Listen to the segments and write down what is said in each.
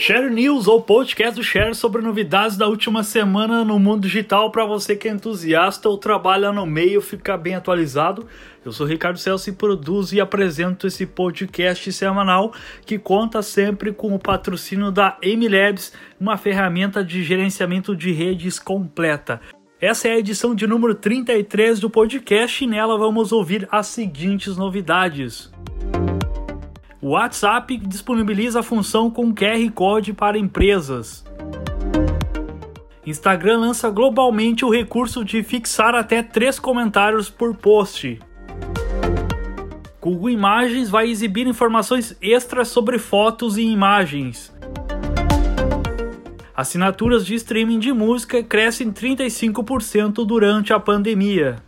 Share News, ou podcast do Share sobre novidades da última semana no mundo digital para você que é entusiasta ou trabalha no meio ficar bem atualizado. Eu sou Ricardo Celso e produzo e apresento esse podcast semanal que conta sempre com o patrocínio da MLabs, uma ferramenta de gerenciamento de redes completa. Essa é a edição de número 33 do podcast e nela vamos ouvir as seguintes novidades. O WhatsApp disponibiliza a função com QR Code para empresas. Instagram lança globalmente o recurso de fixar até três comentários por post. Google Imagens vai exibir informações extras sobre fotos e imagens. Assinaturas de streaming de música crescem 35% durante a pandemia.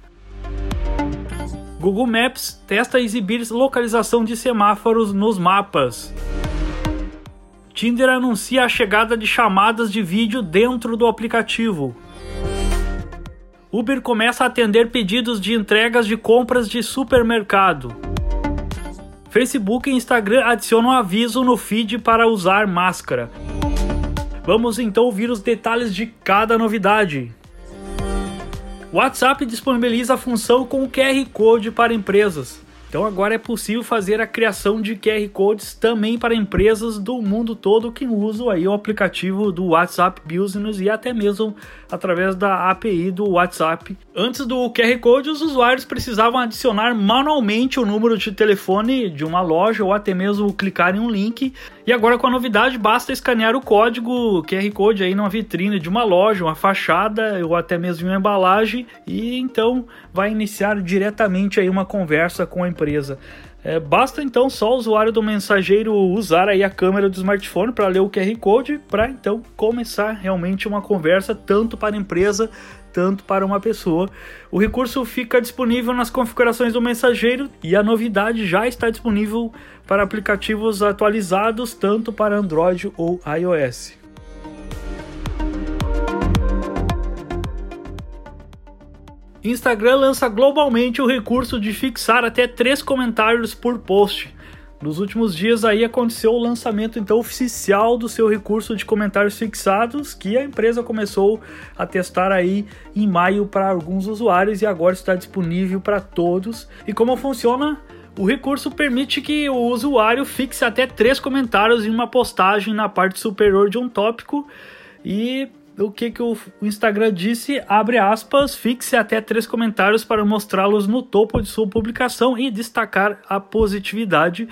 Google Maps testa exibir localização de semáforos nos mapas. Tinder anuncia a chegada de chamadas de vídeo dentro do aplicativo. Uber começa a atender pedidos de entregas de compras de supermercado. Facebook e Instagram adicionam aviso no feed para usar máscara. Vamos então ouvir os detalhes de cada novidade. WhatsApp disponibiliza a função com QR Code para empresas. Então agora é possível fazer a criação de QR Codes também para empresas do mundo todo que usam aí o aplicativo do WhatsApp Business e até mesmo através da API do WhatsApp. Antes do QR Code, os usuários precisavam adicionar manualmente o número de telefone de uma loja ou até mesmo clicar em um link. E agora com a novidade, basta escanear o código QR Code aí numa vitrine de uma loja, uma fachada ou até mesmo uma embalagem e então vai iniciar diretamente aí uma conversa com a empresa. É, basta então só o usuário do mensageiro usar aí a câmera do smartphone para ler o QR Code para então começar realmente uma conversa tanto para a empresa tanto para uma pessoa. O recurso fica disponível nas configurações do mensageiro e a novidade já está disponível para aplicativos atualizados tanto para Android ou iOS. Instagram lança globalmente o recurso de fixar até três comentários por post. Nos últimos dias aí aconteceu o lançamento então oficial do seu recurso de comentários fixados, que a empresa começou a testar aí em maio para alguns usuários e agora está disponível para todos. E como funciona? O recurso permite que o usuário fixe até três comentários em uma postagem na parte superior de um tópico e o que, que o Instagram disse, abre aspas, fixe até três comentários para mostrá-los no topo de sua publicação e destacar a positividade.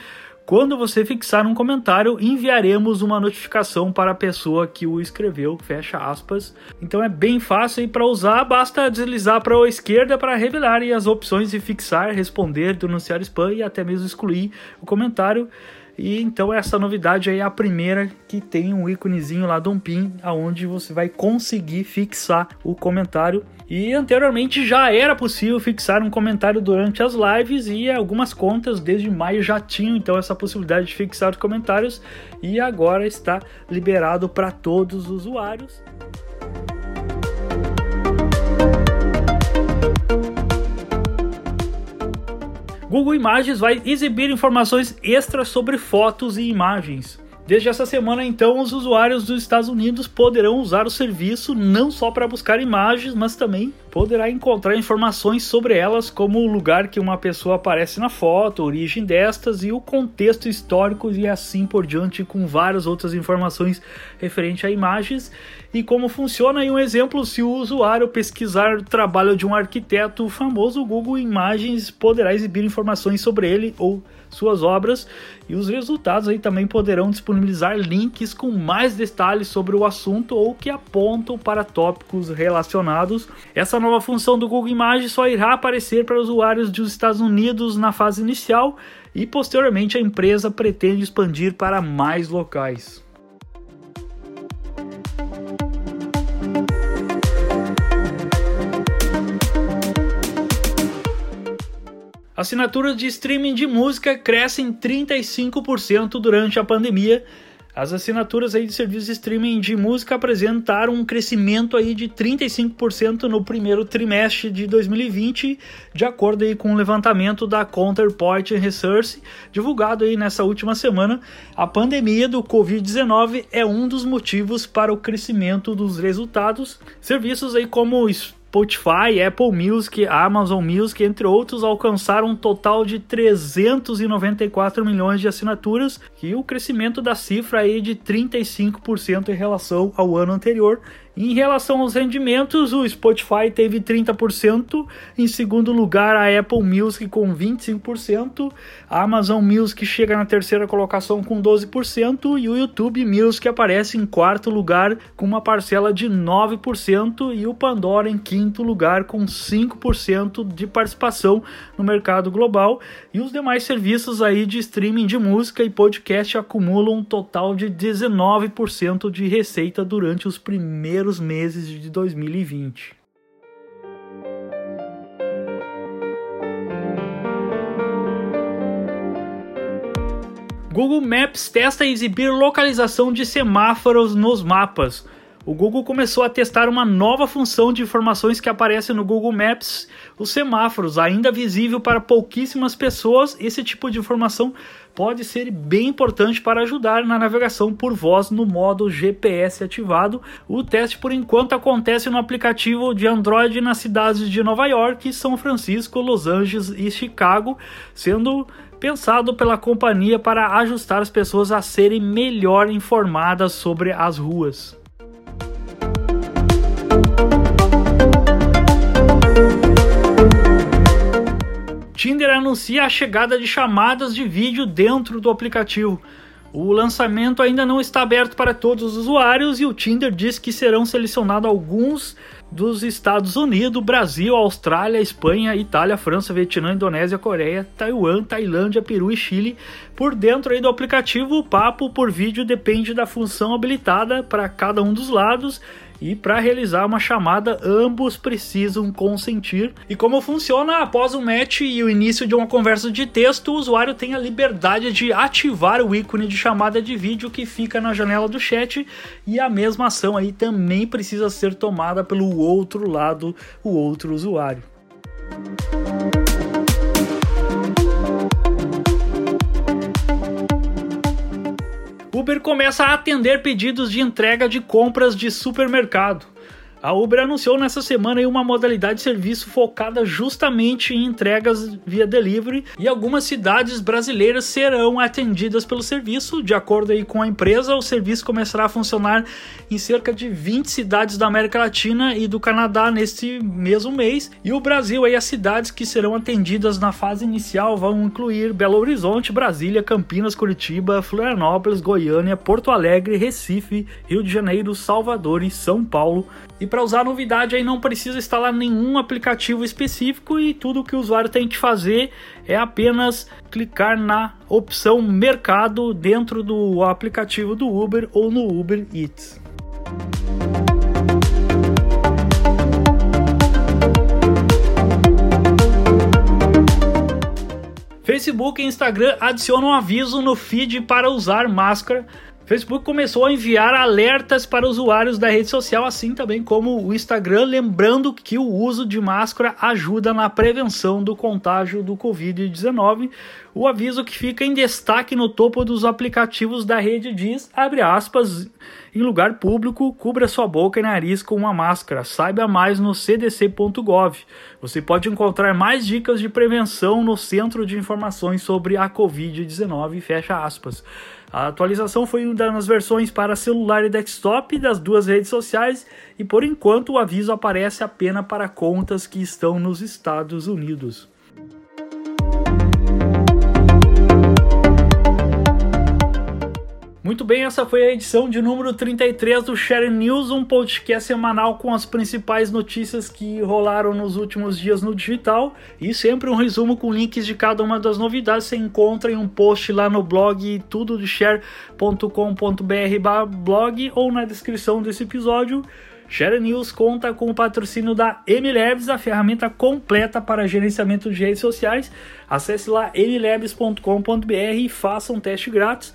Quando você fixar um comentário, enviaremos uma notificação para a pessoa que o escreveu, fecha aspas. Então é bem fácil e para usar basta deslizar para a esquerda para revelar as opções de fixar, responder, denunciar spam e até mesmo excluir o comentário. E então essa novidade aí é a primeira que tem um íconezinho lá de um pin aonde você vai conseguir fixar o comentário. E anteriormente já era possível fixar um comentário durante as lives e algumas contas desde maio já tinham então essa possibilidade de fixar os comentários e agora está liberado para todos os usuários. Google Imagens vai exibir informações extras sobre fotos e imagens. Desde essa semana, então, os usuários dos Estados Unidos poderão usar o serviço não só para buscar imagens, mas também poderá encontrar informações sobre elas, como o lugar que uma pessoa aparece na foto, a origem destas e o contexto histórico e assim por diante, com várias outras informações referente a imagens e como funciona. E um exemplo: se o usuário pesquisar o trabalho de um arquiteto famoso, o Google Imagens poderá exibir informações sobre ele ou suas obras e os resultados aí também poderão disponibilizar links com mais detalhes sobre o assunto ou que apontam para tópicos relacionados. Essa nova função do Google Imagens só irá aparecer para usuários dos Estados Unidos na fase inicial e posteriormente a empresa pretende expandir para mais locais. Assinaturas de streaming de música crescem 35% durante a pandemia. As assinaturas aí de serviços de streaming de música apresentaram um crescimento aí de 35% no primeiro trimestre de 2020, de acordo aí com o levantamento da Counterpoint Research, divulgado aí nessa última semana. A pandemia do Covid-19 é um dos motivos para o crescimento dos resultados. Serviços aí como Spotify, Apple Music, Amazon Music, entre outros, alcançaram um total de 394 milhões de assinaturas e o crescimento da cifra aí de 35% em relação ao ano anterior. Em relação aos rendimentos, o Spotify teve 30%, em segundo lugar a Apple Music com 25%, a Amazon Music chega na terceira colocação com 12% e o YouTube Music aparece em quarto lugar com uma parcela de 9% e o Pandora em quinto lugar com 5% de participação no mercado global e os demais serviços aí de streaming de música e podcast acumulam um total de 19% de receita durante os primeiros meses de 2020. Google Maps testa exibir localização de semáforos nos mapas o Google começou a testar uma nova função de informações que aparece no Google Maps, os semáforos, ainda visível para pouquíssimas pessoas. Esse tipo de informação pode ser bem importante para ajudar na navegação por voz no modo GPS ativado. O teste, por enquanto, acontece no aplicativo de Android nas cidades de Nova York, São Francisco, Los Angeles e Chicago, sendo pensado pela companhia para ajustar as pessoas a serem melhor informadas sobre as ruas. Tinder anuncia a chegada de chamadas de vídeo dentro do aplicativo. O lançamento ainda não está aberto para todos os usuários e o Tinder diz que serão selecionados alguns dos Estados Unidos, Brasil, Austrália, Espanha, Itália, França, Vietnã, Indonésia, Coreia, Taiwan, Tailândia, Peru e Chile. Por dentro aí do aplicativo, o papo por vídeo depende da função habilitada para cada um dos lados e para realizar uma chamada, ambos precisam consentir. E como funciona após o match e o início de uma conversa de texto, o usuário tem a liberdade de ativar o ícone de chamada de vídeo que fica na janela do chat e a mesma ação aí também precisa ser tomada pelo outro lado, o outro usuário. Uber começa a atender pedidos de entrega de compras de supermercado. A Uber anunciou nessa semana uma modalidade de serviço focada justamente em entregas via delivery e algumas cidades brasileiras serão atendidas pelo serviço. De acordo com a empresa, o serviço começará a funcionar em cerca de 20 cidades da América Latina e do Canadá neste mesmo mês. E o Brasil aí as cidades que serão atendidas na fase inicial vão incluir Belo Horizonte, Brasília, Campinas, Curitiba, Florianópolis, Goiânia, Porto Alegre, Recife, Rio de Janeiro, Salvador e São Paulo. E para usar a novidade aí não precisa instalar nenhum aplicativo específico e tudo que o usuário tem que fazer é apenas clicar na opção mercado dentro do aplicativo do Uber ou no Uber Eats. Facebook e Instagram adicionam aviso no feed para usar máscara Facebook começou a enviar alertas para usuários da rede social, assim também como o Instagram, lembrando que o uso de máscara ajuda na prevenção do contágio do Covid-19. O aviso que fica em destaque no topo dos aplicativos da rede diz, abre aspas, em lugar público, cubra sua boca e nariz com uma máscara. Saiba mais no cdc.gov. Você pode encontrar mais dicas de prevenção no Centro de Informações sobre a Covid-19, fecha aspas. A atualização foi nas versões para celular e desktop das duas redes sociais e por enquanto o aviso aparece apenas para contas que estão nos Estados Unidos. Muito bem, essa foi a edição de número 33 do Share News, um podcast semanal com as principais notícias que rolaram nos últimos dias no digital e sempre um resumo com links de cada uma das novidades. Você encontra em um post lá no blog tudodeshare.com.br/blog ou na descrição desse episódio. Share News conta com o patrocínio da MLabs, a ferramenta completa para gerenciamento de redes sociais. Acesse lá mlabs.com.br e faça um teste grátis.